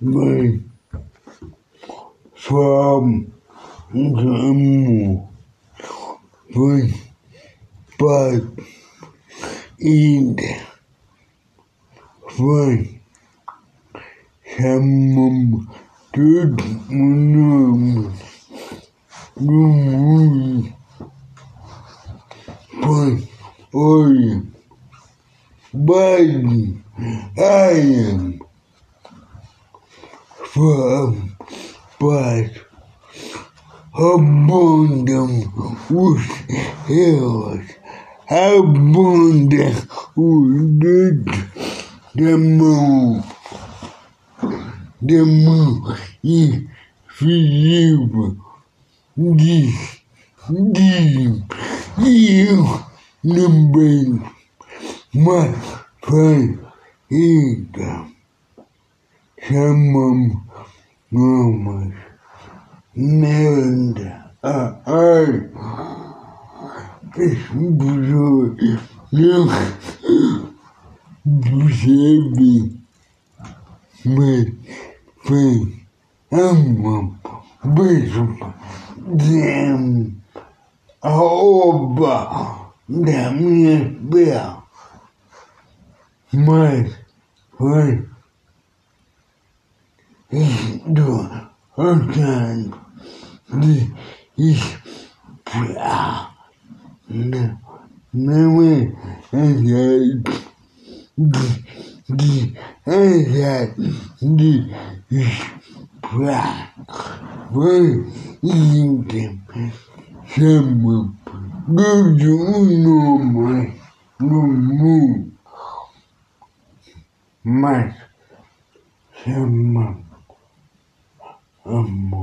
mai from the moon, but in fun. Hemmum did unum rumun fun oi bad I am but abundant os céus, abundant os dedos da mão, da mão Filipe diz, diz, e eu também, mas faz então chamamos mamas merda ai pessoas não percebe mas foi ama beijo dem. A oba da minha bela mas foi do de exato de esperar. Foi íntimo. Chama do nome no mundo. Mas chama 嗯。